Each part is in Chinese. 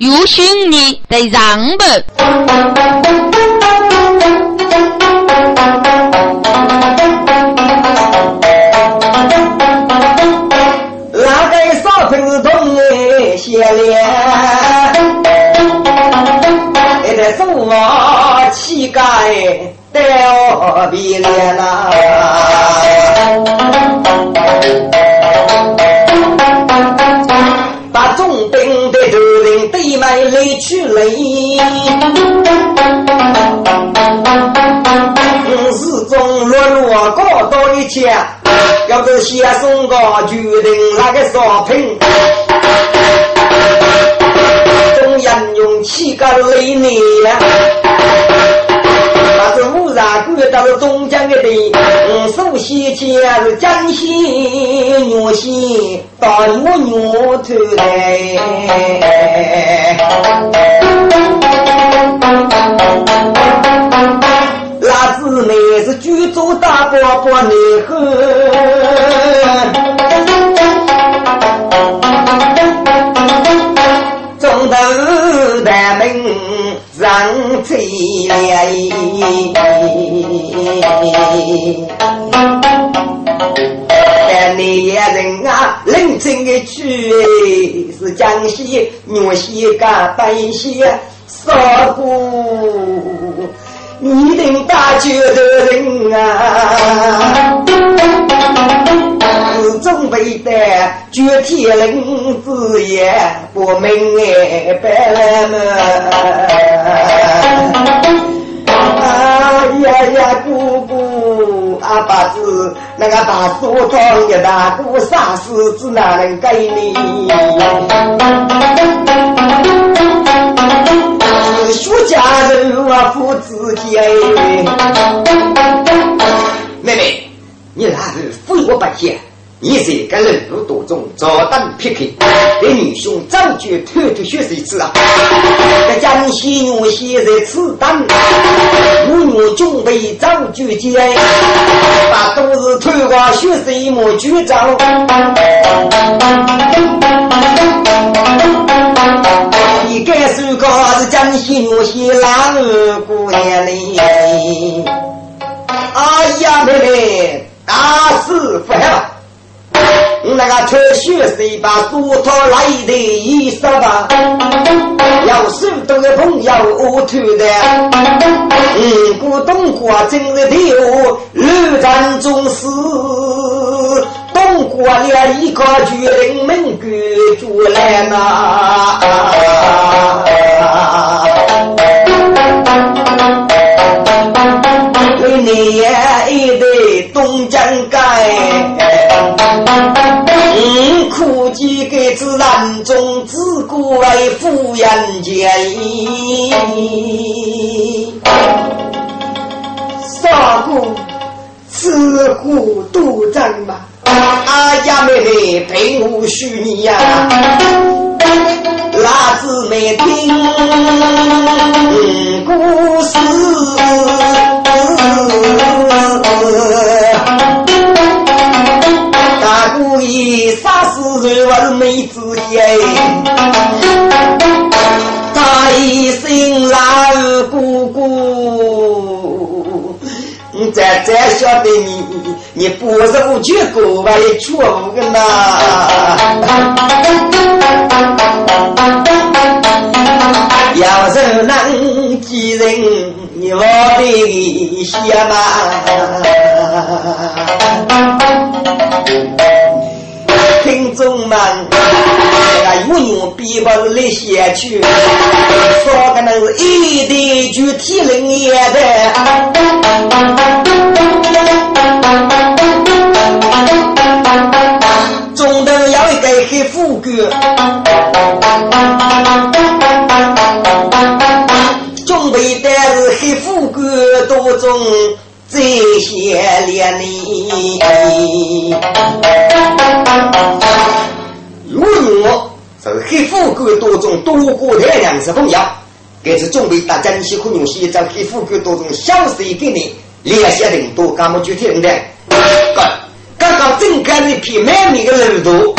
有心你得让步。那个少平同哎，写脸，那个手我膝盖掉皮脸呐。对门来去来，始终落落高到一切，要是先送个决定那个烧瓶，中人用气个累你呀。乌纱官到了东江的地，嗯，首先前是江西女婿到我女出来，那姊妹是举足大伯伯内后，中头大门。让嘴来，但你也人啊，认真的去，是江西岳西嘎白西少姑。你等大绝的人啊，是准备的绝天人子也不明白了么？子，那个大梳头的大姑，啥事子哪能给你？徐家人啊，父子间。妹妹，你那是非我不见，你这个人物多中，早当撇开，给女兄早就偷偷学习一次啊！这江西女婿在此等，我女准备早就见，把都是偷光学习莫局长。你该是个是江西女婿郎儿姑娘哩？哎呀妹妹，大事不好！那个穿雪谁把梳头来的衣裳吧？要手动的朋友我偷的，嗯，古董花真是的乱战中死。过了一个巨人门关住来呐，为你也一对东江，嗯，苦几个子难中自古为富人间，杀过自古都战嘛。阿家，妹妹，陪我许你呀，老子没听故事，死人问妹子耶，大一声老姑姑，再再晓得你。你不是不去狗吧？也错误个呐！要是能记人，你我的些嘛？听众们，那永远比不来写去，说个那是一对具体人也的。中头要一个黑富贵，准备的是黑富贵多种这些年里。如果是黑富贵多种多过的粮食朋友，这是准备大家一起可用些这黑富贵多种小水给你。联系人多，干么具体的？刚刚刚正开一批满面的路途，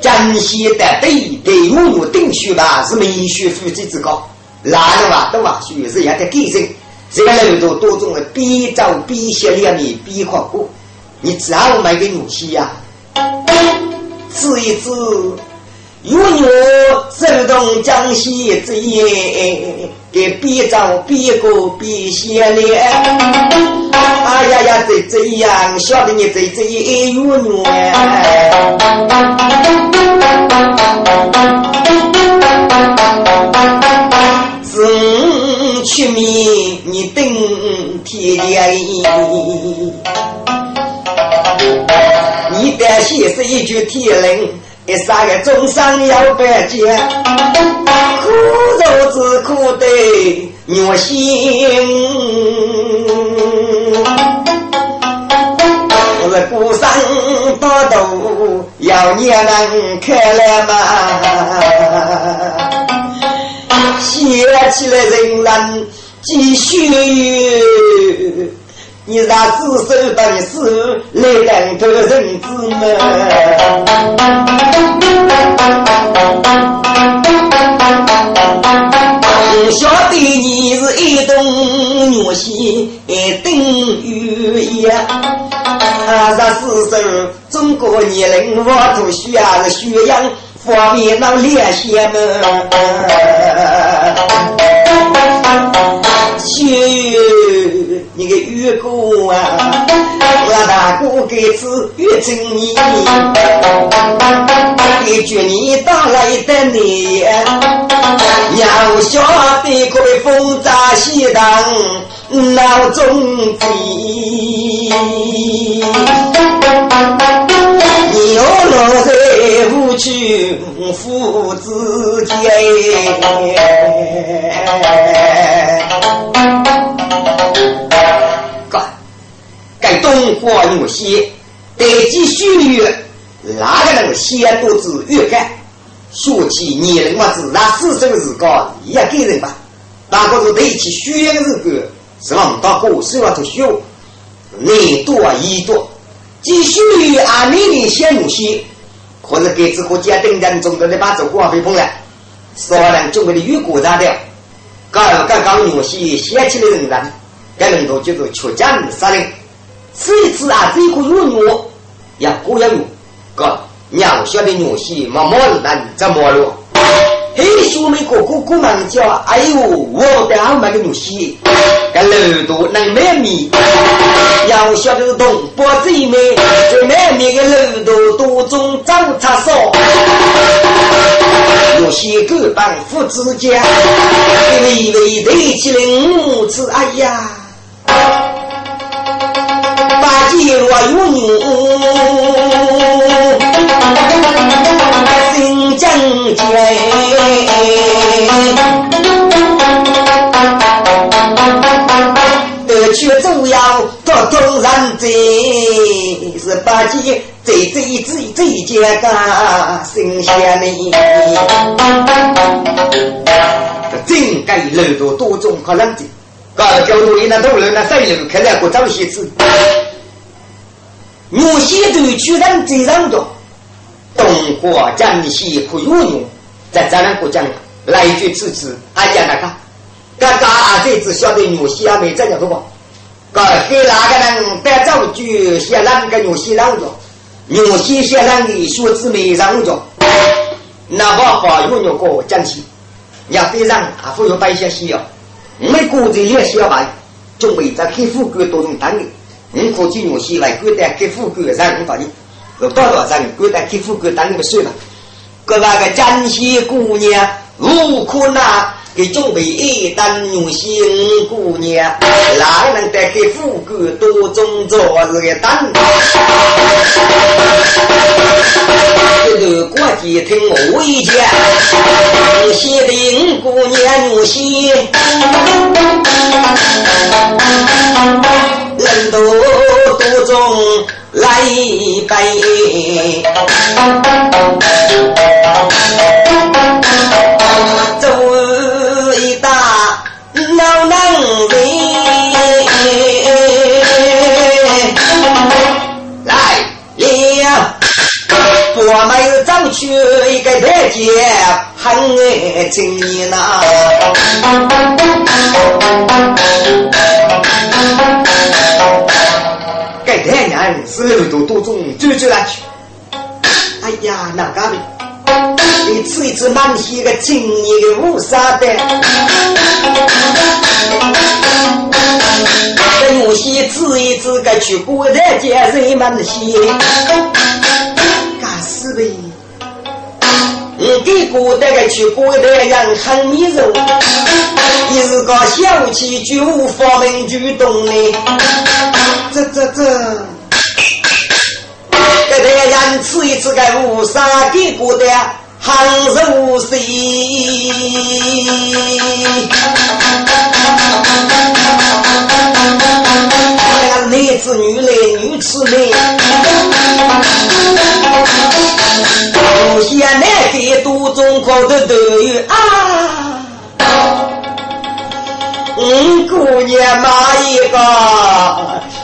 江西的对对我有定学吧，是民学素质之高，哪个吧都话学是也在改正。这个楼头多种的边走边写两面边考过，你只要买个武器呀，指一指。有我走动江西之夜，给边走边过边写脸。哎呀呀，这这样，晓得你这这一有我。自取名你等天亮，你得写是一句天令。一三个终生要白见，苦肉之苦对虐心。我是孤身多度，要你能开来吗？写起来人人继续。你让子孙本事来两头人子们，晓得你是一动女心等于一，让子孙中国年龄我都需要是学养方便那联系们。学你个月姑啊，我大哥给子月正你，一句你打来的你，要晓得各位风扎西当闹中飞，在无趣父子间。该东花有些，得及血月，哪个能先多子越干？说起年龄嘛，自然四十个日高也给人吧。大个是得起血的日个，是望到过手啊，头学，内多一多。继续按年龄先有些，或者给这个家等人中的把走光飞碰了，少量中国的越过炸掉。刚刚刚有些先起的人人，该人多就是缺奖杀人。这一次啊，这个有牛，也过要有，哥，娘晓得牛西毛毛的那怎么了？嘿，兄妹哥哥哥们叫，哎呦，我得好买个牛西，个耳朵能买米，要晓得东北最美，最买米个耳朵多种长叉烧，牛西狗帮父子家，微微对起来母子，哎呀。一若有你，心正坚，得去走要多动人ใจ，是把鸡这这这这件个新鲜呢。真该楼多多种可能的，搞交通那头人那三楼开了个早些子。牛西都居然这样多，东华江西可有牛，在咱们国家来一句支持，俺讲那个，刚刚啊这只晓得牛西还没这样多吧？个给哪个人带走就先让个牛西让着，牛西先让你学子没让着，那把话有牛个江西，要非让啊，富有百姓需要，没国这也需要办，准备在给富贵多种单位。你可进入西来，贵单给富贵让你到你，有多少让你贵单给富贵当你们算了。各那个江西姑娘如可那给准备一单女性姑娘，哪能得给富贵多种做日个单？这个国际听我一讲，西的姑娘女性。人多多中来一来了，我们走去很爱情你呐。该太年是六多多种，追追来去。哎呀，哪个的？一次一次满些个情你的乌纱的。这有些次一次个去古代见人们些，干死呗。你给古代个去古代人很迷人，你是个小气就无法门举动的，这这这，给代人吃一次个乌纱给古代很柔细，男子女来女吃美。有些男的都中考的都有啊，嗯，姑娘嘛一个，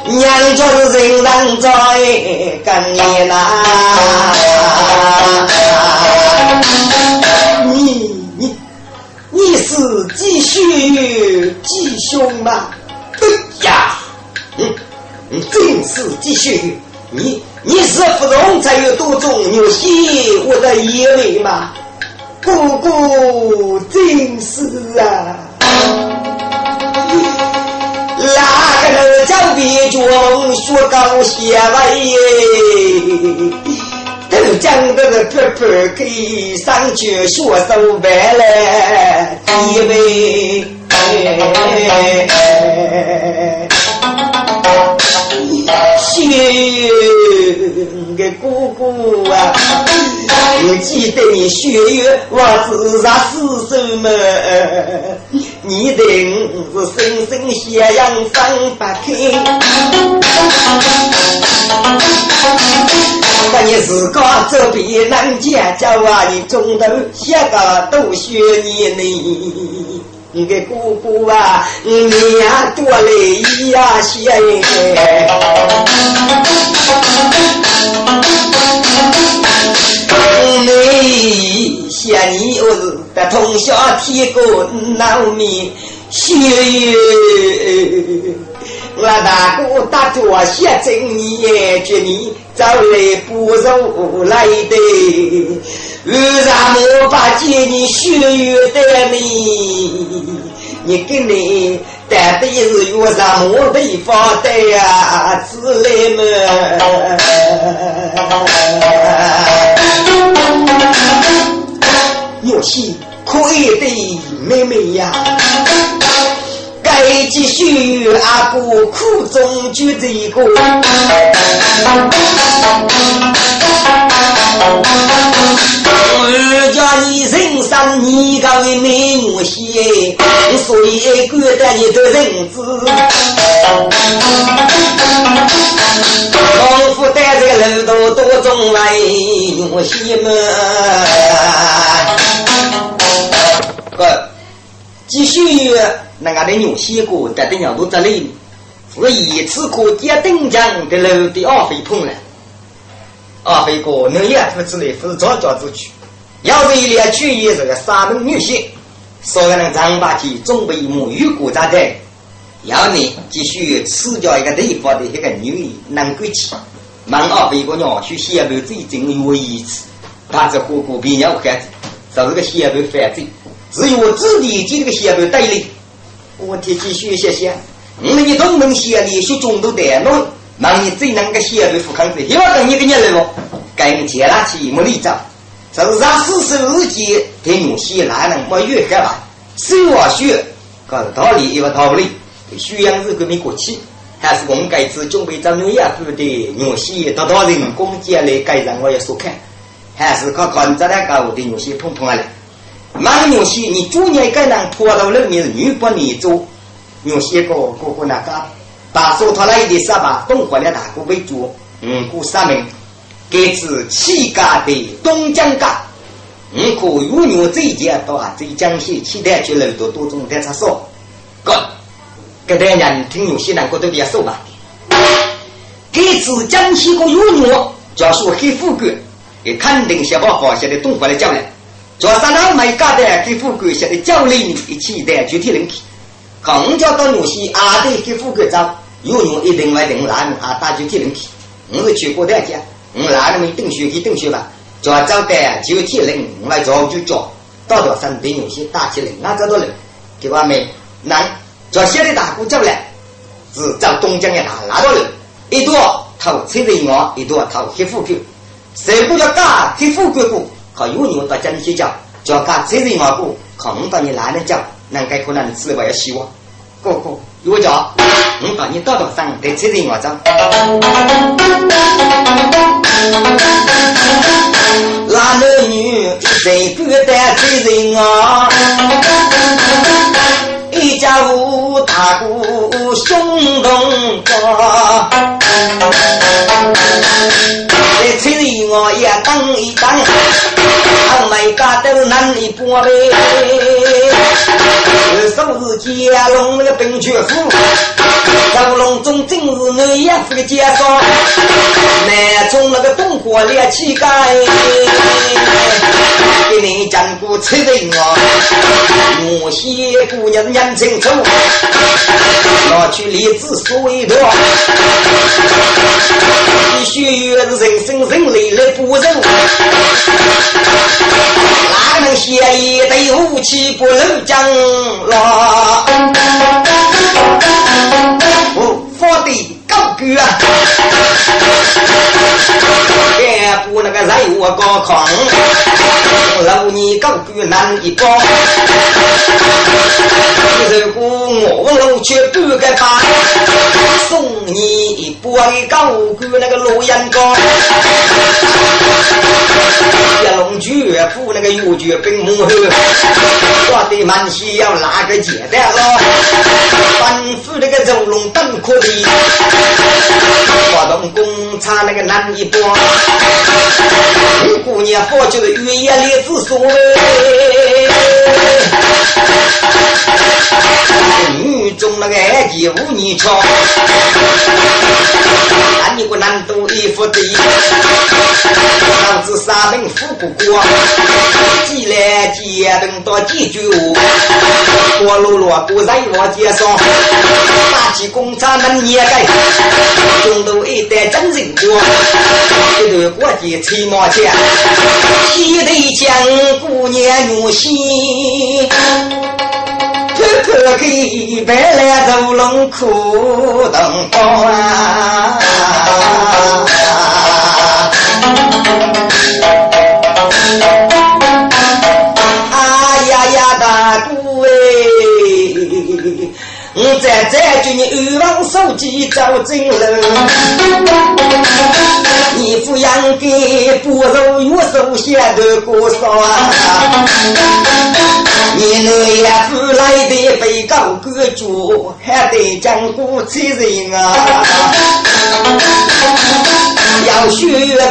娘家人人在跟你呐，你你你是继续继兄吗？哎呀，嗯嗯，正是继续。你你是不懂才有多种牛戏我的眼泪吗？姑姑真是啊！哪个人叫别军学高写文？都讲的是婆婆给上去学手板了，几位。谢个姑姑啊，我记得你血月我自杀死什么？你的是生生血阳分不开。那你自个这边能见着啊？你中头写个都学你呢？你个姑姑啊，你呀多累呀些，你嫌你我是在通宵提过闹米，血我大哥打坐写真你觉你找来不如来的。为啥我把见你血缘的你？你跟你带的是有啥么地方的呀？之类么？有些可爱的妹妹呀，继续阿哥苦中就这个。我家你人生你个为美女些，所以觉得你的人子。功夫带这个路途多重来女些们。个继续那个的女些个带的鸟都这里，是一次可见登江的路的二飞碰了。二飞哥，你也不之类，是早教之躯。要是一连去也是个山东女婿，所以能长把起准备沐浴过咋的？要你继续赐掉一个地方的一个女人能够去。问二飞哥娘去西北最近有一次，他这哥哥比较孩子，就是个西北犯罪，只有我自己接这个西北带领。我提起学谢谢，我们一同门西连续中都带弄。那你最能个写对富康子，又要等你个年了咯？该你接拉起没立章，这是让四十二节对牛写哪能没越干吧？手啊学，搞道理又道理，宣扬日革命国旗，还是我们该次准备找牛业部的牛写得到人工接来改让我也说看，还是靠看着那个的牛写碰碰来。那牛写你逐年该能拖到人民女不你做，牛写个哥哥那个。把手托来的沙把东回来大哥为主，五股三名，给自七家的东江家，五股有牛这一件到啊，这江西期待去了多多种的他说，哥，给大家听有些难过都别说吧。给自江西个有牛，叫说很富贵，也肯定先把放下的东回来叫来，叫三老没家的给富贵写的教练一起的具体人去，空叫到女婿阿弟给富贵找，有用一定来定来啊打具体人去，我是去过大家，我来那么等学去等学吧，叫找的具体人来找就找，到到山对女婿打起来，那找到人，给我没难，叫现在大姑叫来，是找东江的打拿到人，一多投车人我，一多投黑富贵。谁不要干黑富贵股？靠有牛到江西叫，叫干车人我股，靠我到你男人叫，能该可能你吃了我要希望。哥哥，有叫，我到你道道上对车人我走。男女谁不带车人啊？一家五大姑兄同过。在村里我也当一当，俺们家都难一半呗。有是家龙那个本全夫，赵龙中正是 南阳府的介绍，南中那个东火烈气概，给你讲过村里我，我些姑娘年轻丑，拿去立志所为多，必须是人生人类来不仁，哪能写一对武器不能讲了？我，的高歌啊！也不那个人我高亢，老你高歌难一包。如果我老去不个把，送你一杯高歌那个老烟膏。一龙绝不那个有绝兵幕后，我的满西要哪个接待了？反复那个走龙灯可的，我动公差那个难一波。姑娘好就是月夜里子说女中那个爱姬无你瞧，看你个难度一副的，老子三门富不过，几来几等到几句我落落不在我街上，打起工厂能也该，中途一代真人过，一段过节吹毛钱，西头江姑娘女婿。偷偷给白来走龙苦等风啊！呀呀，大姑哎，我在这军欲望手机找真人，你抚养给不如月手下的姑嫂啊！你那也不来的被高歌主，还得讲古词人啊！要学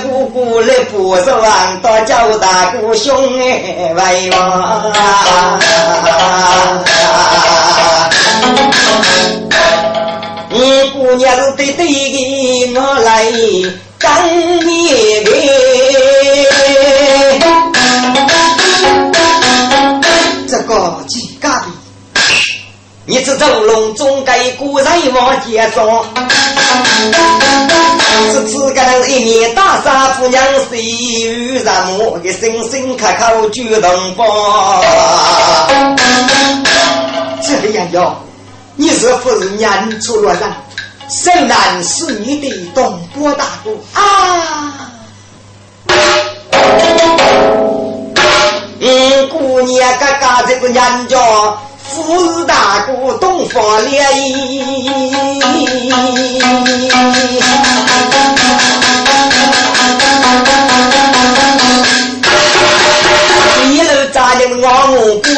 姑姑来不是王道叫大姑兄哎，为王。你姑娘得对给我来干你这走龙中该古人往街上，是自个人一年大杀夫娘谁与人母的声声开口就能帮。这样哟，你是不是年出了人？谁难是你的东坡大姑啊？嗯，姑娘嘎嘎这个人叫富士大姑东方莲，一路扎进王母国，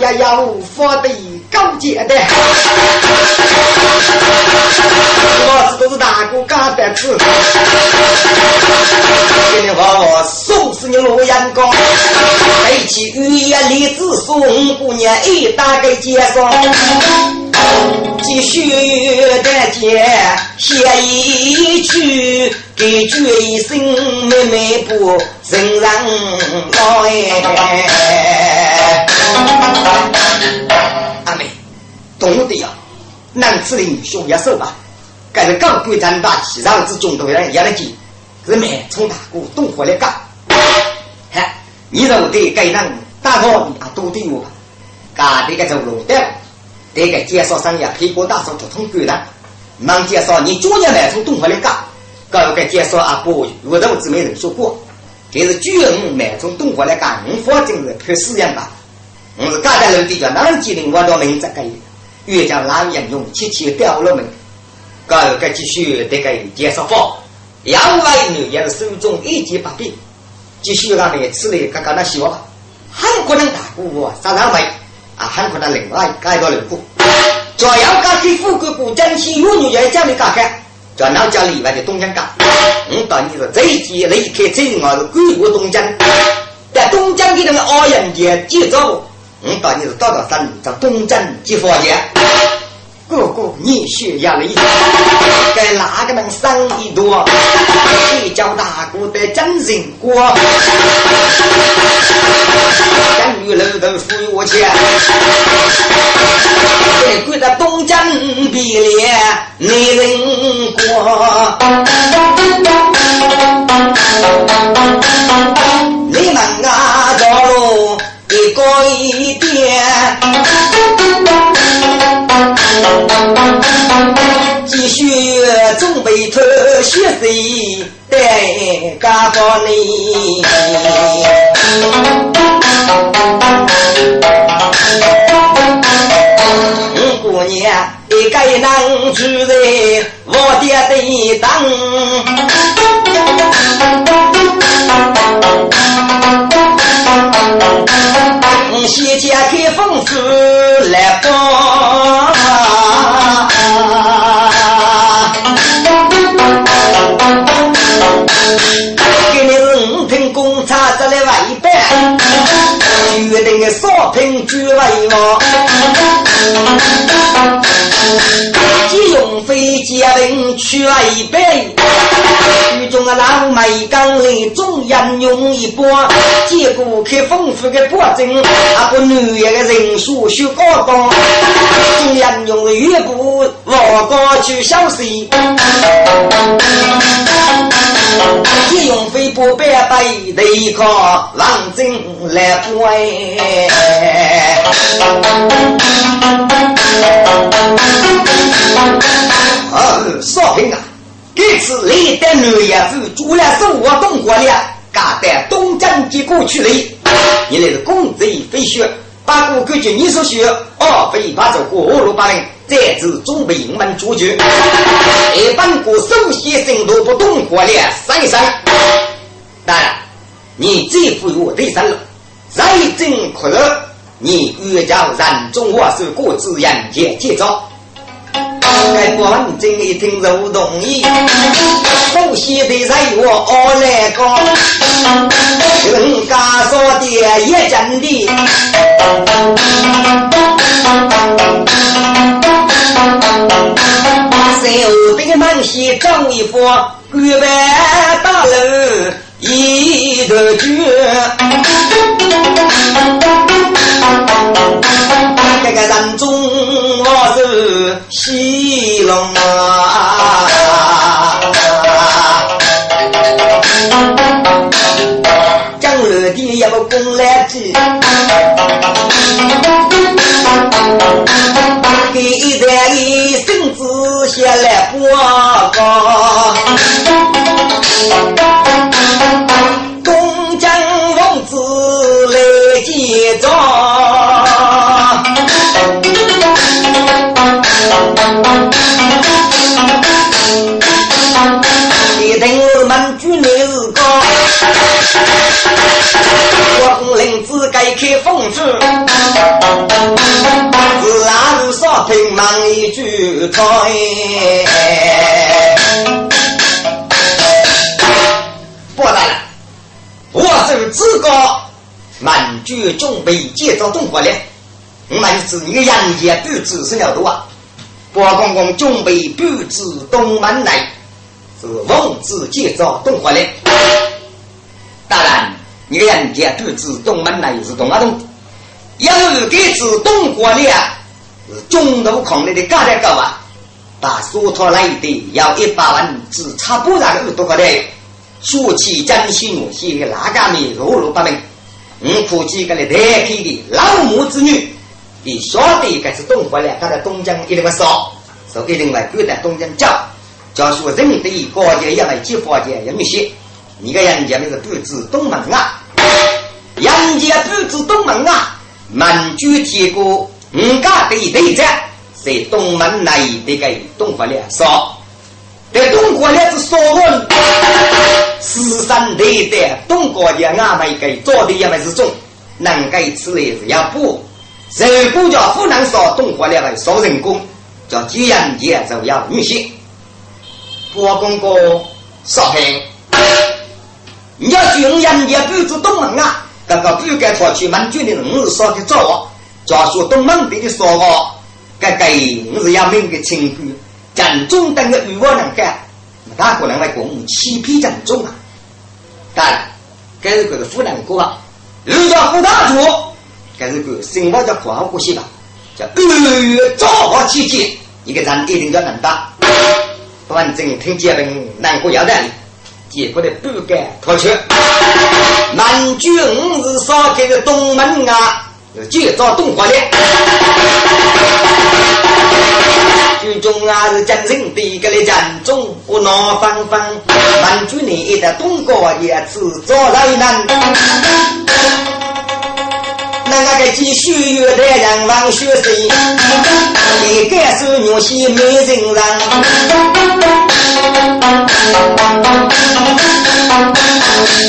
呀呀，无法的高洁的。老子都是大哥干的子，给你话我送死你罗阳高，背起雨夜李子送姑娘一打给街上，继续的接写一句，给句一声妹妹不承认老哎。阿妹，懂的呀，男子的女兄也受吧。该是刚归战大气上之中都要也来接，是满冲大哥东火来干。嗨，你认为该让大哥啊多对我吧？干这个走路的。这个介绍商业，陪过大嫂不通关了。忙介绍你昨年买从东方来干，刚个介绍阿伯，我都只没人说过。这是巨人买从东方来干，我反正是看试验吧。我是干在楼底叫哪机灵，我到门这个越将狼烟用气气掉了门。刚个继续这个介绍方，两位女也是手中一件把柄，继续让你吃了刚刚那笑话，韩国人大姑杀上没？啊，韩国的另外改个人物，主要家给富贵古珍惜有女也叫你干看，叫老家里外的东江干。我当你是这一季离开这我是归国东江，在东江的那个二人节节奏，我当你是到到山叫东江接房间。哥哥，你血压力，该哪个能生意多？你叫大哥的真人过，将女楼头付我钱，给跪在东江比脸没人过。血水带家宝你。姑娘一个能住在我的当，先解开封锁来帮。少品居为王。借用飞机令去外班，狱中的老梅刚来中人用一波，结果开丰富的保证，啊不女人的人数修高高，中人用的岳不往高去消息。借用飞波百百对抗王真来归。啊，少平啊，这次历代男伢子做了是我东国了，嘎在东江接过去了。你那是公贼飞雪，把过根据你所学，二非把走过二路八零，再次准备营门出局。一般国首先生都不东国了，三三。当然，你这副我对上了，再真可乐，你越叫人中我是各自人间接招。该官真一听就同意，不喜的在我二来讲，人家说的也真的。门西张一副玉板大楼一个绝。这个人中我是西龙啊，的也不公来记，给一代一孙子写来报告，东江王子来接招。一听我们军内是高，我领子该开封去，自然是少听忙一句唱。不来了，我是自个满军准备接着中国了。我们是你个杨家布置是了多啊！包公公准备布置东门来，是奉旨建造东华嘞。当然，你个人家布置东门来是东阿东，要给子东华嘞是中途抗力的高点高啊！把所托来的要一百万，只差不然的多个嘞。说起江西我西的哪个米弱弱不明，我估计个来代替的老母子女，你晓得该是东华了，他在东江一定会少，所以一定会赶在东江叫，叫说人的高阶要来接发阶要密些，你个人家那是布置东门啊，人家布置东门啊，满居铁锅，五家对对战，在东门内的个东华了少。在东国也是少人，四三代代东国的俺们给做的也没是种，能给此类是要补。如果叫湖南少东国了，少人工，叫吉阳节就要女性。国公公少平，你要军人也布置东门啊，刚刚不该出去门军的人是少的早，假说东门边的少哦，该该我是要命的清官。正中等的欲望能干，哪可能来公欺骗正中啊？当然，这是个湖南国啊，又叫湖大主，这是个生活叫括号过些吧，叫二月造化期间，一个人一定要能打。反正听结论，南国要的，结果的不敢脱去。满军是少给个东门啊，就找东华的。军中啊是将军的个来战中，不闹翻翻，满军你的东国也自做来难。那个继续的人王学生，你该是牛西没人让。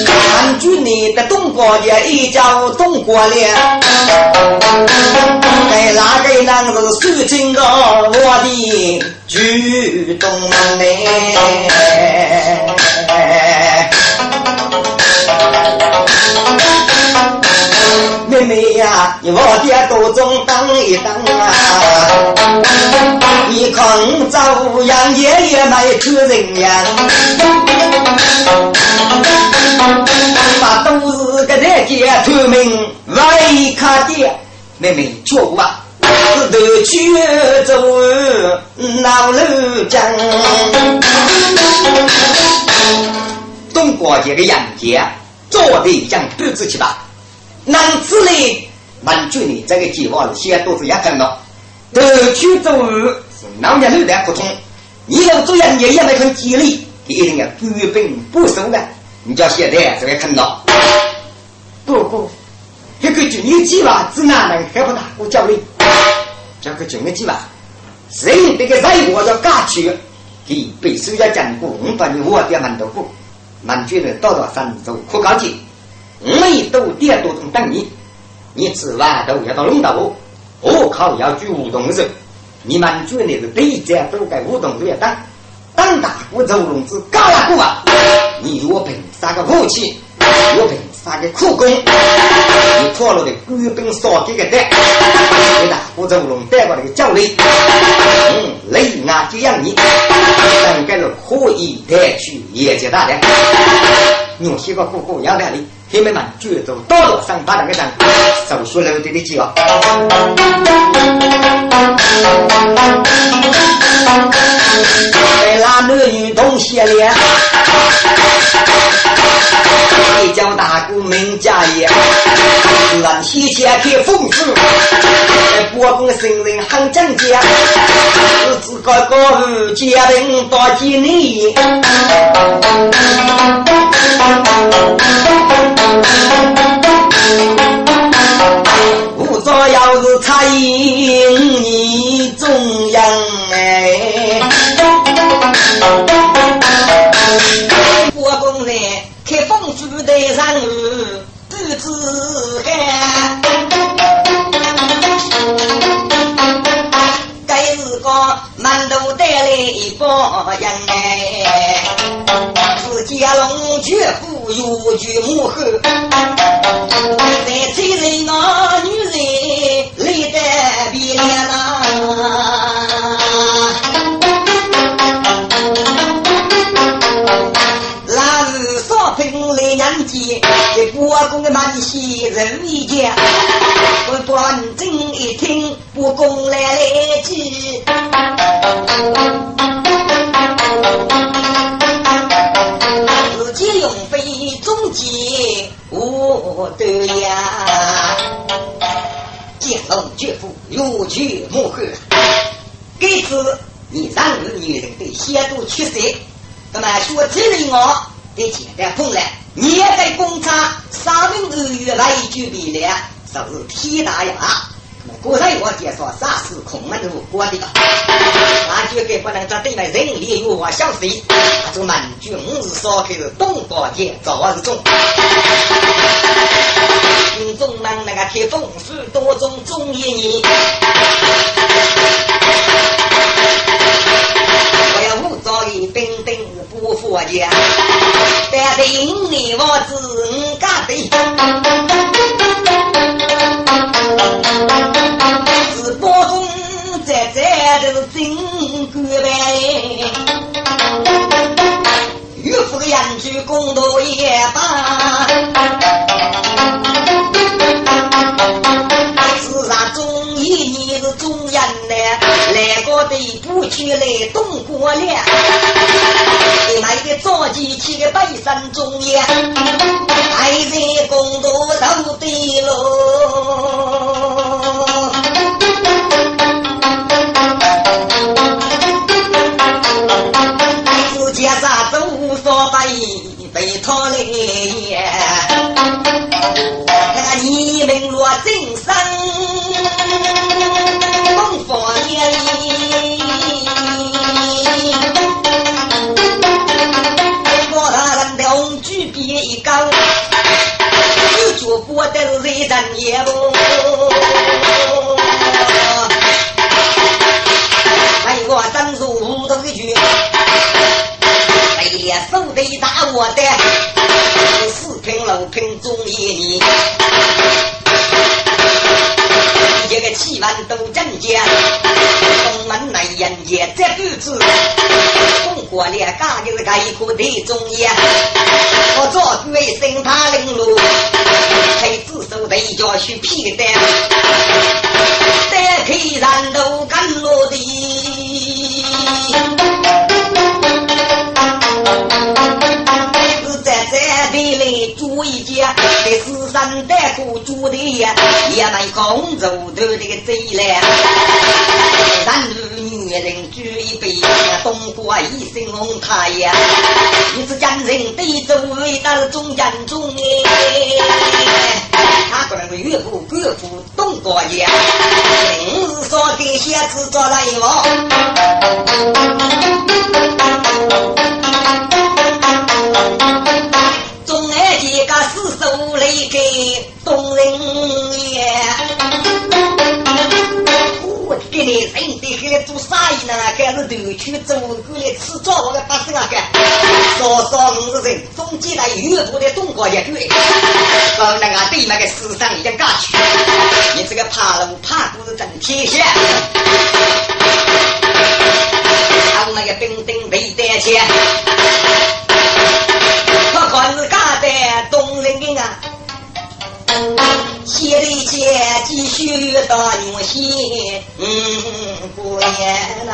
满军你的东国也一叫东国了。哎，哪个人是守紧个我的举动门妹妹呀，你我爹多中等一等啊！你看朝阳爷爷没出人样，把都是个在街出名外卡的。妹妹错过啊，是头去走老路江。东国这个杨家做的像布置去吧。男子呢，满军呢，这个计划是先都是要看到，头去走是老家路在不通，你要做人也也没很激励，一定要根本不熟的，你叫现在这个看到。不过，这个军的计划只哪能还不大？我教你，这个军的计划，谁这个人我要赶去，给被收要讲过，我把你我点蛮多过，满军的到到山走可高级。每都点多钟等你，你吃完都要到龙头，我靠要去梧桐树，你们军的是对家都在梧桐树要等，等大鼓走龙子高了鼓啊！你若凭啥个武器，若凭啥个苦功，你拖了的官兵少几个蛋，给大鼓走龙带过来个教练，嗯，雷啊就让你，应该是可以带去业绩大的，用西瓜姑姑要带你。兄弟们，举走多多上发那个上，手术楼的的计划。在那男女同歇连，一叫大姑名家业，让西前开风水，国公圣人很正家，日子高高家。庭多几年。武座要是差役，你中央府的人不知，该是个馒头带来一帮人哎，是接龙绝户。有句母后，在催人那女人西人一家，我关正一听，不公来来急。自己用费中计无得呀，见龙绝夫如去莫喝。该次你让女人对先都出色，那么说这里我得简单碰来。你在工厂三名二月来举比了，是不是天大呀？果然我介绍啥是空门路过的，那绝对不能在对面人力有我消息。这门军是烧开是东方节，早日中。军中们那个铁风水多种中一年，我要武装的兵我家。但定你我自家的，是包公在在的真官呗，岳父的养去公道也罢，来个的不去来东过了。买个早机器的北山中央，爱人公道都对喽。自家啥都无所谓，被讨来也。看你们若真有脚步都是人也不。哎，我真是糊涂的句，哎呀，手得打我的，四平老平中一年。这个气温都正家，东门内人也在日子，中国的家就是一个的中央。我做为生他领路，陪子手的一脚去劈的，得开山都干落的。住一家，在四山带过住的呀，也没空走头这个贼来。男女人举一杯，东瓜一声红太阳，你是将人对走为到中间中。他可能是岳父、岳父东瓜家，平日说给鞋子做来哟。认得还做啥呢？还是头去走过来吃早饭的八十个，少少五十人，中间来越多的中国一队，到那个对面的市场一家去，你这个爬路爬都是真天下，他那个兵丁没得钱。可是家的动人的啊，写的写继续到永西过年呐。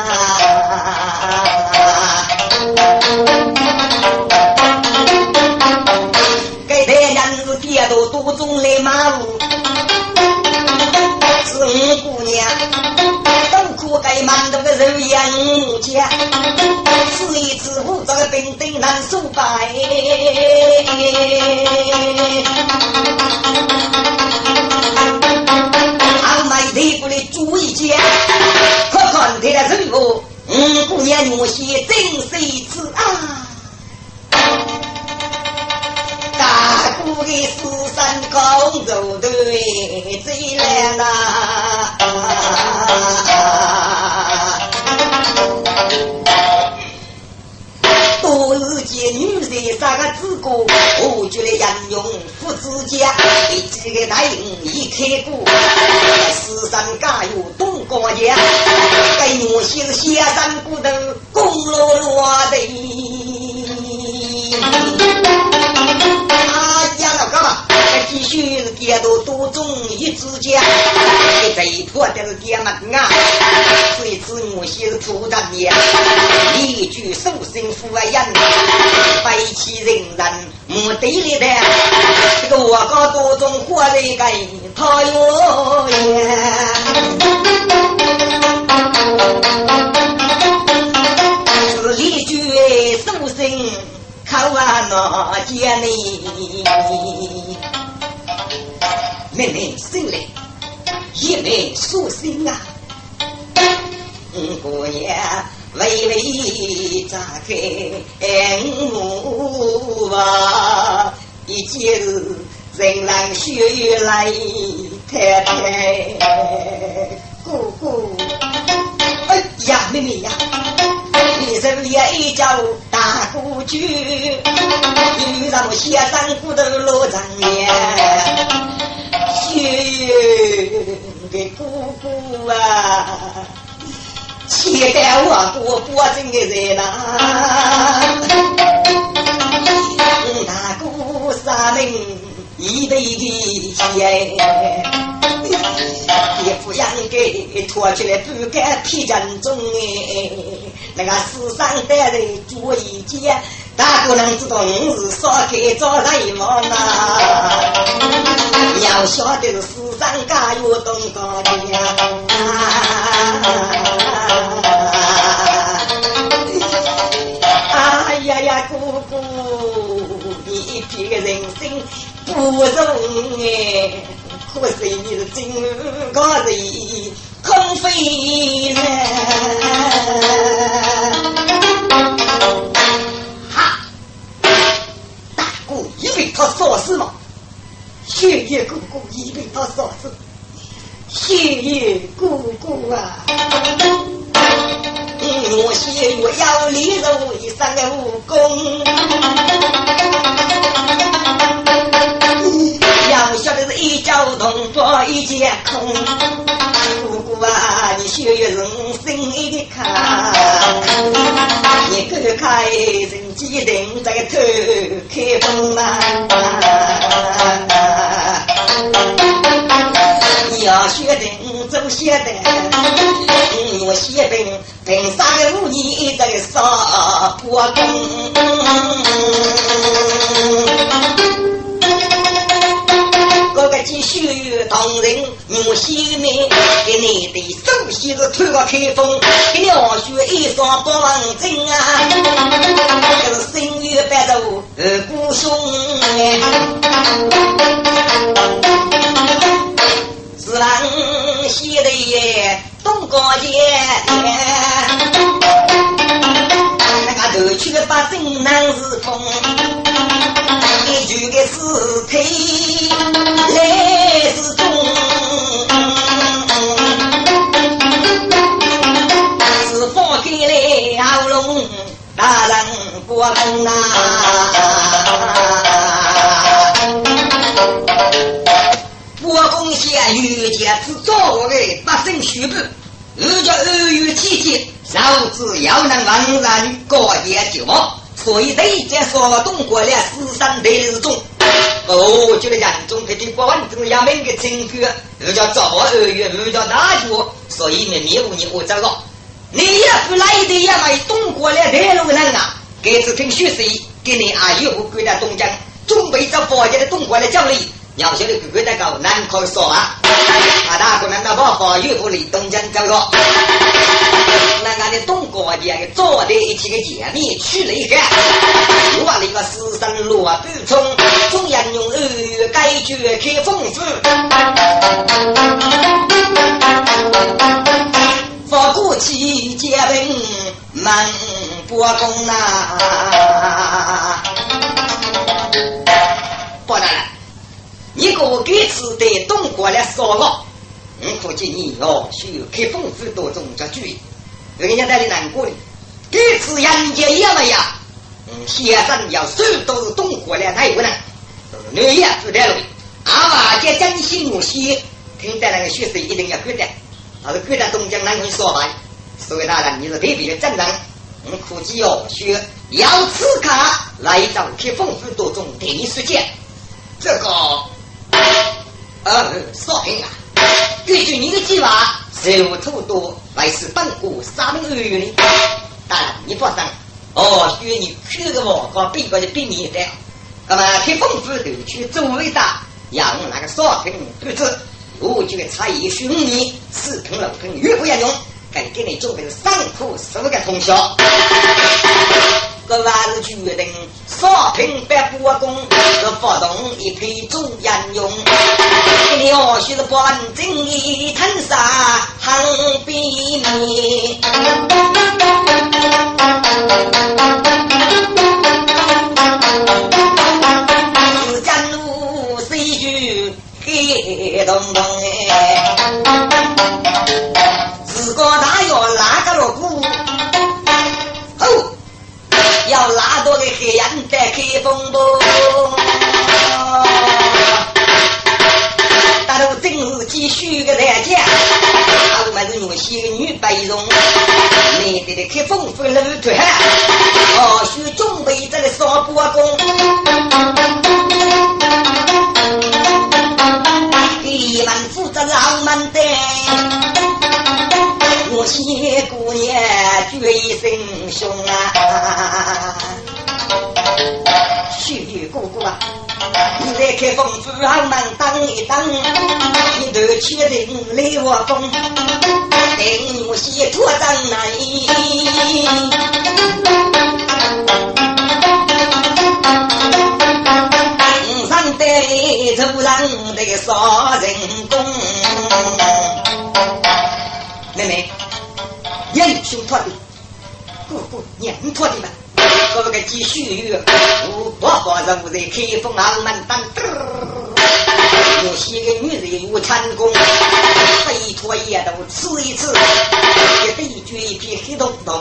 给太娘子跌到肚中来马路，是五姑娘，都苦该满肚的肉养家。是一次武装的兵丁难收败，主意家，可看他的人物，五姑娘我些真是一次啊！大姑的四山高走对最来些。女人三个子歌，我觉得杨勇父子家，一几个大人一开过，世上家有东家家，跟我是仙山古头功劳落的。啊，杨老哥，继续一都多种一支家，最破的是爹妈啊！谁知我先是土大爷，一句手心敷人，背起人人没得力的。这个我搞多种活人干，他哟是一句手心靠啊那见你。妹妹醒来，一妹苏醒啊！五姑娘微微张开目啊，一见人来血雨来太太，姑姑，哎呀妹妹呀，你手里一招大鼓剧，遇上我先生骨头罗丈面。月的姑姑啊，期待我过过正的人呐，大姑三门一对的鞋，一副样给拖起来不敢披正中哎，那个世上的人做一件。大姑娘知道你是少给找人忙呐，要晓得是世上家有东高的哎呀呀，姑姑，你一片人生不容哎，可惜你是真个人空飞了。他杀死嘛？血液姑姑已被他杀死，血液姑姑啊！我血我要立着为上的武功，晓得是一脚动作一剑空。姑姑啊，你血月人心的看，你个开人机灵在头开封啊！你要学定走写的，我写定凭啥个你在杀国个续同人我西面，给你的首先是推个开封，给你二学一双八王针啊，这是新月白头二姑兄哎，是郎写的耶东高街，那个头去的八珍难是风。一句个尸体来自中，是放给来喉咙大人不通呐。我贡献玉洁之作为百姓宣布，二叫二月期间，小子要能王然高言就望。所以这一件说动过了四三代日中，哦，就得人中这的国文中要名的称呼，又叫早二月，又叫大学，所以没迷糊你我这个，你也不来的也没动过了台路人啊，给次听学习，给你阿姨不归在东江，准备着佛家的动过来奖励。要晓得哥哥那个难可说啊！啊，大哥们那把法律不离东江走个，那俺的东国家做的一起个解密去了一个，我那个私生罗不冲，中央用二月改决开封府，发过去结兵满国公呐，不然。你个给次的东过来烧我，我估计你哦需要开丰富多种家具，人家在里难过的。给次人家也没呀，嗯，先生要手都是东过来太不能，女也负担了。阿娃家真心无息，听在那个学生一定要给的，他是给的东江南人说话，所以大人你是特别的正常。我估计哦需要此卡来找开丰富多种电力时间，这个。呃，少平啊，根据你的计划，税务土多，还是本国三名二员呢？当然，你放心，哦，许你去个我告，别个就比你的。那么，开丰富头去作为大，让那个少平不知，我就差一十五年，四平六平，越不要用，给你准备三库十五个通宵。我还是决定少平百步功，这发动一批中人用。你要是半正义，吞杀横比面。是江路水局黑洞洞哎，个大要拉个锣鼓。要拉多个黑暗的开风波，大路正是继续个台阶，我们是用些女白容，面对的开风风露出开封府上门等一等，你头确定来我风，等我些脱灯来，上得走人的杀人工，妹妹。英雄托地，姑姑娘托地嘛。哥哥继续，我伯伯人物在开封澳门当。有些个女人有成功，推脱也都吃一吃，一对决一片黑洞洞，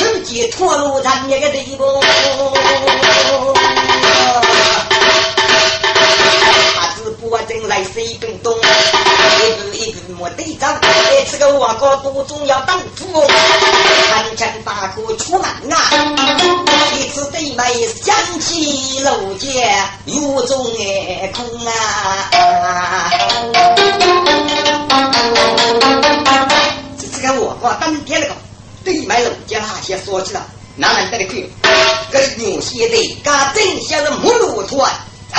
手机脱落成那个地步。我正来水冰冻，一步一步莫对账。这个我哥多重要当主，三千八可出门啊！一次对妹想起楼街雨中眼空啊！这这个我哥当天那个对妹楼街那些说起了，哪能得的去？这牛些的，家真像是木路团哦。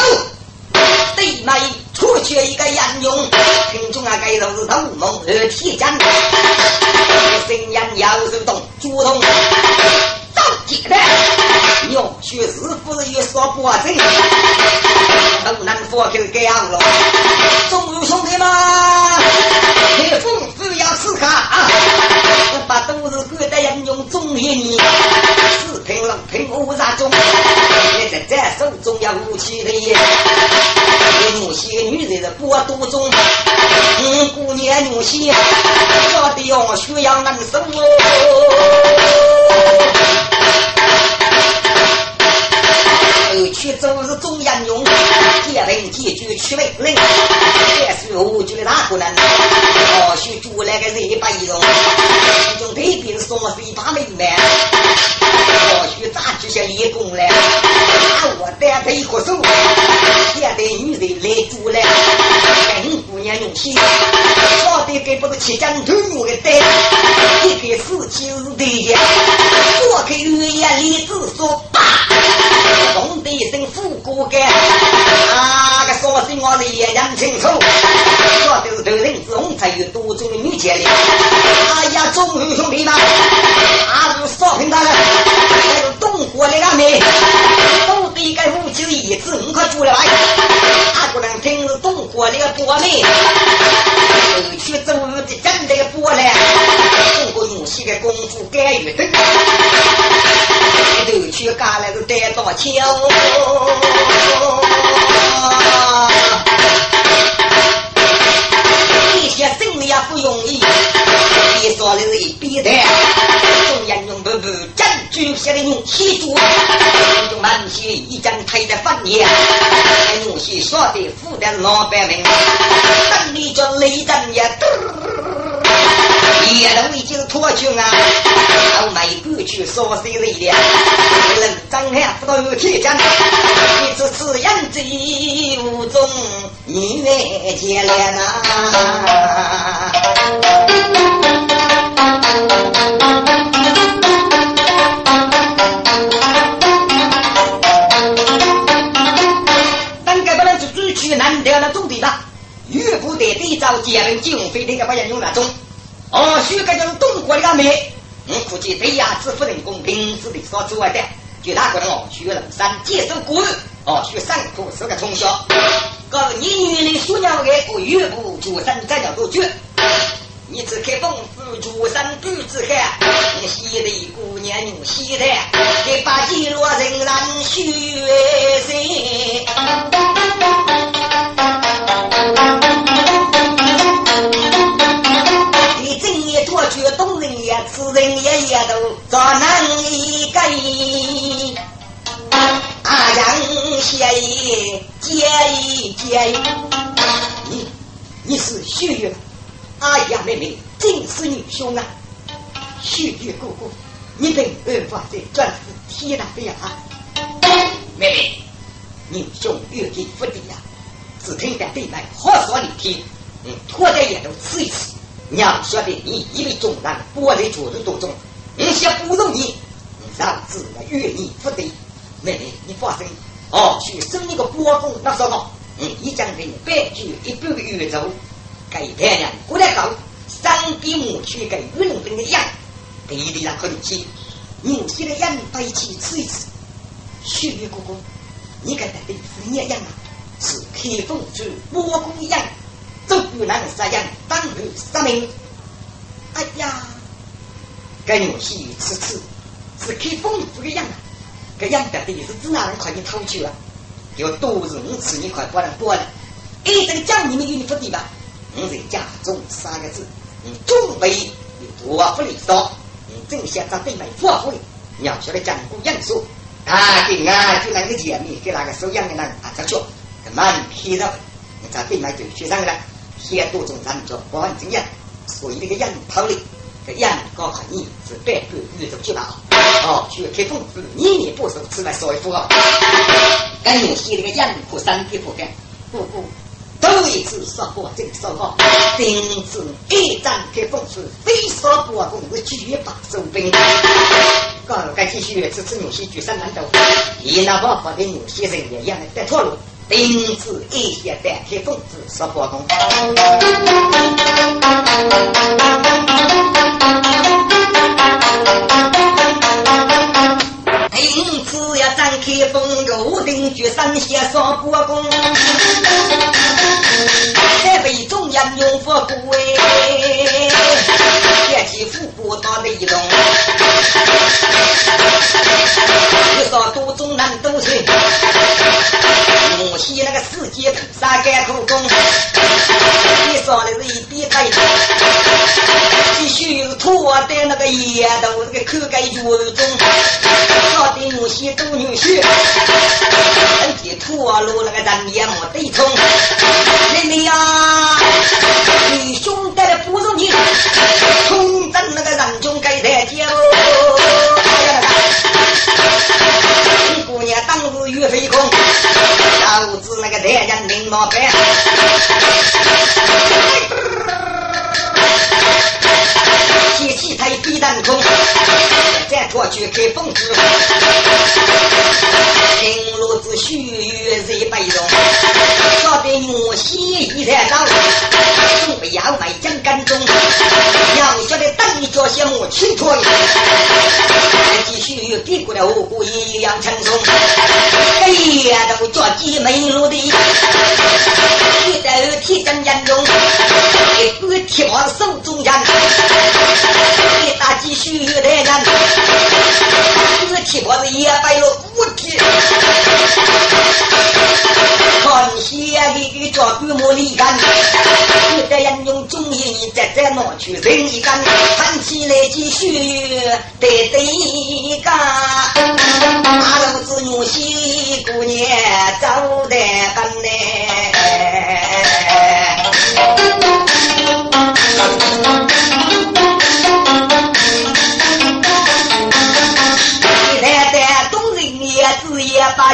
对妹出去一个英勇，群众啊，该都是头蒙二铁匠，声音要是动，主动造铁的，要学师傅有说不正，都能佛口这样了。中有兄弟们，都是古代人用中一年，四平六平五杀中，也在手中要武器的也。女些女人的波多中，嗯，姑娘女些，我的要需要能手哦。去走是中央用，结婚结局去为人，这时候就哪个人？哦，许住那个人白容，其中特别是送我一把妹妹。或许咋就些立功了？我单腿一手，现代女人来住了，姑娘用心，少得给不是七江头牛的带，一开始就是对的，我开语言里子说爸，咚的一声副歌干，啊个说声我的也讲清楚，说的是头人之红才有多种的女杰的，哎呀，中英兄弟们，啊是少平大人。还有东国的阿妹，都得该武器一次五块出来，阿不能听是东国的波妹，去走的真的波来，中国用西的功夫干预的，都去干来个带刀枪。些生也不容易，你说的是一笔的，中央用不不占据下的用气主，用满些一张推的饭店，东西说的富的老百姓，等你这雷震也，也都已经脱军啊，要买过去烧水人了。人张开不到有铁匠，一次次扬州无中你来接来呐。对照接人金非那个不要用那种。哦，许个叫东国的阿妹，我估计对呀，自夫人公平时的所做的，就他可能哦，学人山接受古语，哦，学三苦是个从小，个你女人属鸟的，我岳不主山再叫多绝。你只看风子主山举子汉，你西的姑娘用西的，给把几落人让血学人也也都做难一个。阿阳谢意，接一接一。你你是秀月，阿阳妹妹真是女兄啊！秀月哥哥，你等二发在转世天大飞啊！妹妹，女兄越给不敌呀，只听得对面好说你听，嗯，拖在眼头吃一吃。娘晓得你一为重担，我在主人多重，我想不容你，你让子愿意不得。妹妹，你放心，哦，去生一个国公那时候？嗯，一将军百举一半个月走，给太阳过来搞，三比母去给运动的样，地里上可以去，牛些的样摆起吃一吃。血月哥哥，你跟他的是一样啊，是开封之国公一样。走越南杀人，当日杀命。哎呀，该牛戏此次是开封府的样啊！该样的也是只哪人快点偷去啊？有多是五次你快不能过了。哎，这个将你们有你不对吧？我在家中三个字，你准备有多不利索？你正想在对面发挥，要晓得讲古样说啊，对啊，就那个姐妹给那个收养的人啊，这叫蛮皮的，你在对面就学上了。天多种人叫保安经验，所以这个人头里，这人高考你是百个宇宙巨大哦，去开封是年年不收，吃来少一副哦。赶紧写那个人和三天不干，不不，头一次说过这个说过，今次一战开封是非说不公是绝把收兵。刚该继续支持有些举山南斗，以那办法的有些人也一样的带错路。丁子一些单开封子十八公，丁子要展开封，入定居三县十八公，还为中央用佛骨哎，练起腹部大内容，一少多中南都是。母系那个世界菩萨干口供，的那个烟头，那个口盖脚中，说的母西都女婿，自己拖路那个人也没得冲，妹妹呀，女兄弟不容易，冲阵那个人中该台阶哦。姑娘当时岳飞空，导致那个太阳领老白，天气太低当空，再过去开风子，金炉子须臾谁白容，晓得我西一在上，准备要买江干中，要晓得等一脚些木青脱。继续比过了？五谷一样轻松，哎呀，都脚鸡没落地，一头铁针严重，一个铁棒手中央，一打继续有点难，一个铁棒子也摆了？五铁，看下一个脚规模力干，一个人用中音在在拿去人一干，看起来继续得得。一个大肚子女西姑娘走得很呢，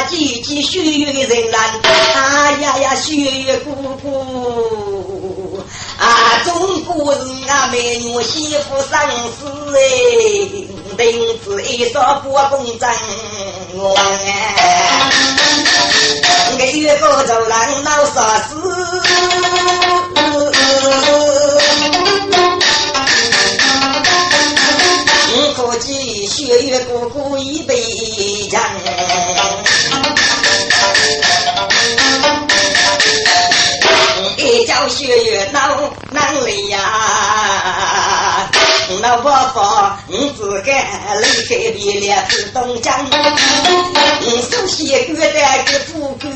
几几血月的人兰，啊呀呀，血月姑姑，啊，中国人啊，美女媳妇生死哎，丁子一说不公正，我哎，月个走廊闹啥事？可见血月姑姑已被强，一叫血月闹难离呀！那我方你自个离开别了是东江，首先觉得个富贵，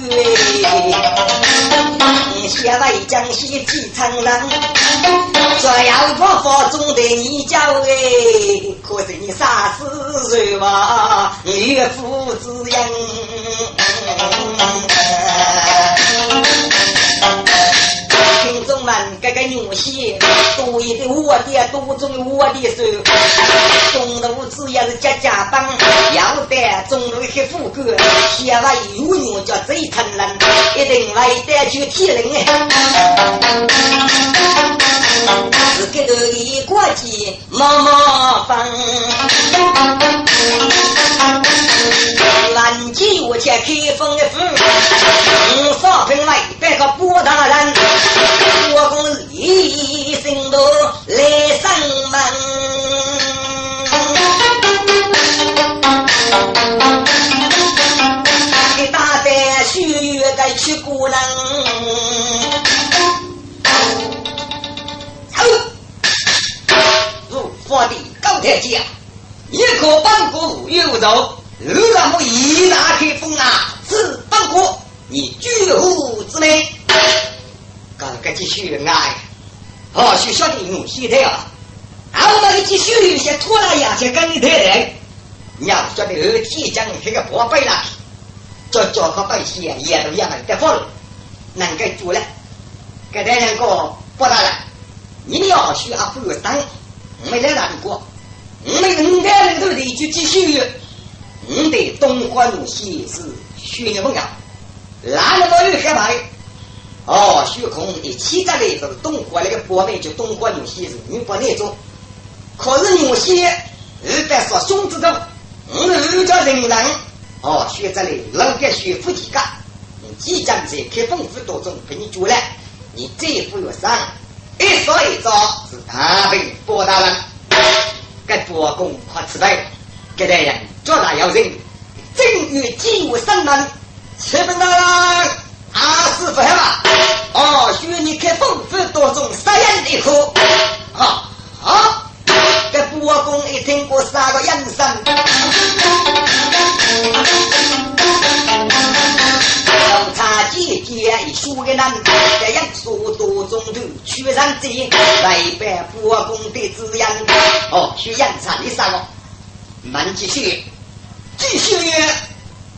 先来江西几层人，说要我方中的你叫哎，可是你啥时人嘛？岳父之言。听众们，这个牛戏多一点我的，多种我的手。中路只要是家家帮，要得中路去富贵，先把有牛叫最疼人，一定来得去体人。是给个一国际毛毛风，南京我去开封的府，五少平来带个波大人。我公一心都来上门，给大胆血月该去姑娘，走，入佛的高台阶，一个半个五月五走，路上我一拿开封啊，是半个你居户之内。刚刚继续爱，哦，学校的用心态啊，然后那个继续有些拖拉牙些跟你太太，你要晓得二天将这个宝贝了，叫教课百姓也都一样的放，能够做了，给大家个不大了，你要学啊不有当，没来哪里过，我们五代人都得去继续，我的东关路线是学的不高，哪里都有害怕的。哦，虚空一起在那种东国那个国内就东国牛西？是女国那种，可是牛西？二百说兄弟中，我们二家人人哦选择了老边学富几个，你即将在开封府当中给你住了，你再富有上，一说一招是大兵包大人，该国公快吃饭，给大人做大要人，正月进入生门，吃饭了。啊，师傅嘛，哦，需要你开丰富多种杀人一颗，啊啊！这国公一听过三个眼神，调查姐姐一说的难，这样说多种头屈上贼，来拜国公的指引。哦，去验查的三个，慢继续，继续，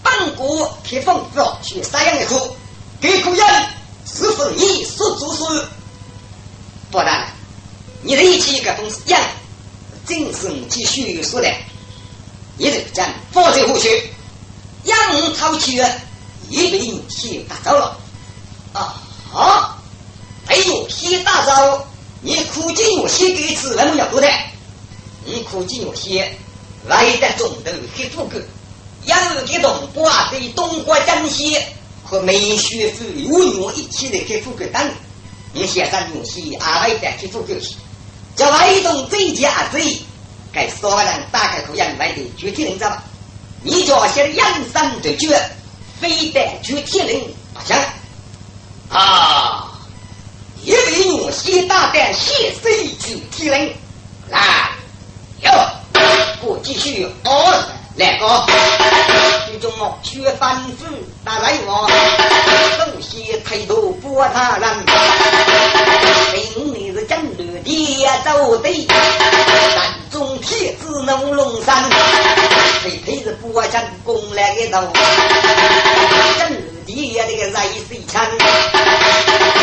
本国开丰富去杀人一颗。给个人是否你所做事？不然，你的一切个东西样，正是你继续说的。你这将放在后去，养草去，也被你先打走了。啊啊！哎呦，先打走，你苦尽我先给吃，那么要多的。你苦尽我先来的中头黑富贵，养给东瓜对东瓜珍惜。和美学子有女一起来开富贵档，你先生女婿阿外带去富贵去，叫外东最佳贼，该所有人打开口养来的具体人知道吧？你叫些养生对决，非得具体人不行啊！一位女婿大胆先生具体人来哟，我继续哦。来个，其中哦，学反子打来我，首先抬头拨他人，明日是正月的走对，山中铁子能龙山，配配是拨将攻来个头，正日的这个来水枪，那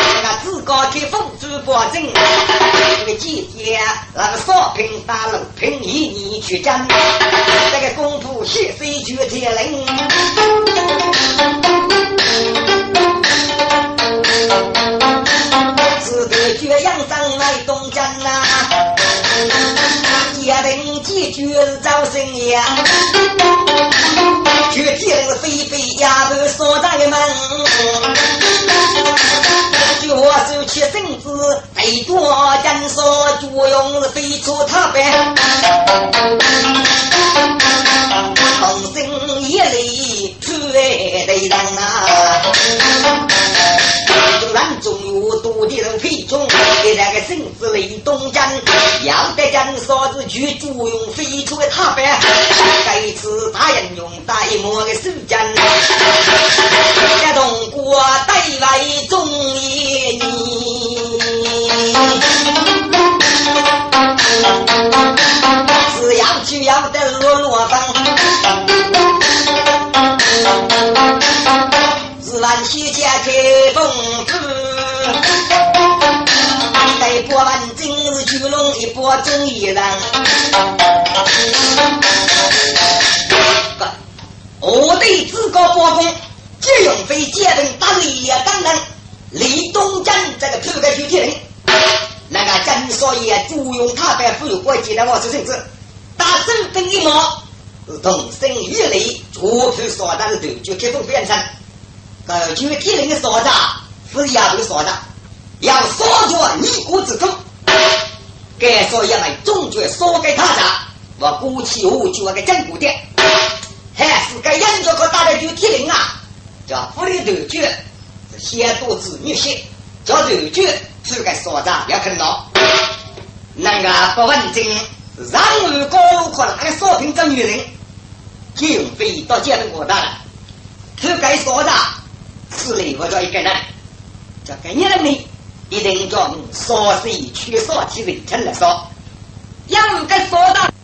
自个开凤主保证。这个季节，那个少平大路平一年去江，这个功夫血水绝天人。自得绝阳山来东江呐、啊，一人几绝招生呀。绝天飞飞丫头锁在门。我手起身子，最多人说就用飞出他边，风声一雷出来的人啊。南中有多的人飞中，给那个身子雷东江，要得将嫂子去租用飞出的塔板，这次大人用大模的手将，这东国带来中一只要去要得落落风。自然西家开封府，一波正义人。我对自高包公，借用飞借等打李呀当然，李东江这个土改具体人，那个真所以租用他白富有国籍的我是甚至打身份一毛，同生于雷，出头所打的头就开封边城。呃，具体人的所长是丫头所长，要说着尼姑之功，该说一枚中决说给他长，我鼓起我就那个真古殿，还是该杨家可大的具体人啊，叫福利头决是先多子女婿，叫头决是个所长要看到，那个不文静，让我高路可那个少平这女人，就飞到见了我大了，是该所长。此类我叫一个人，叫个人呢，你的一种烧是以烧少基本称来说。应该说的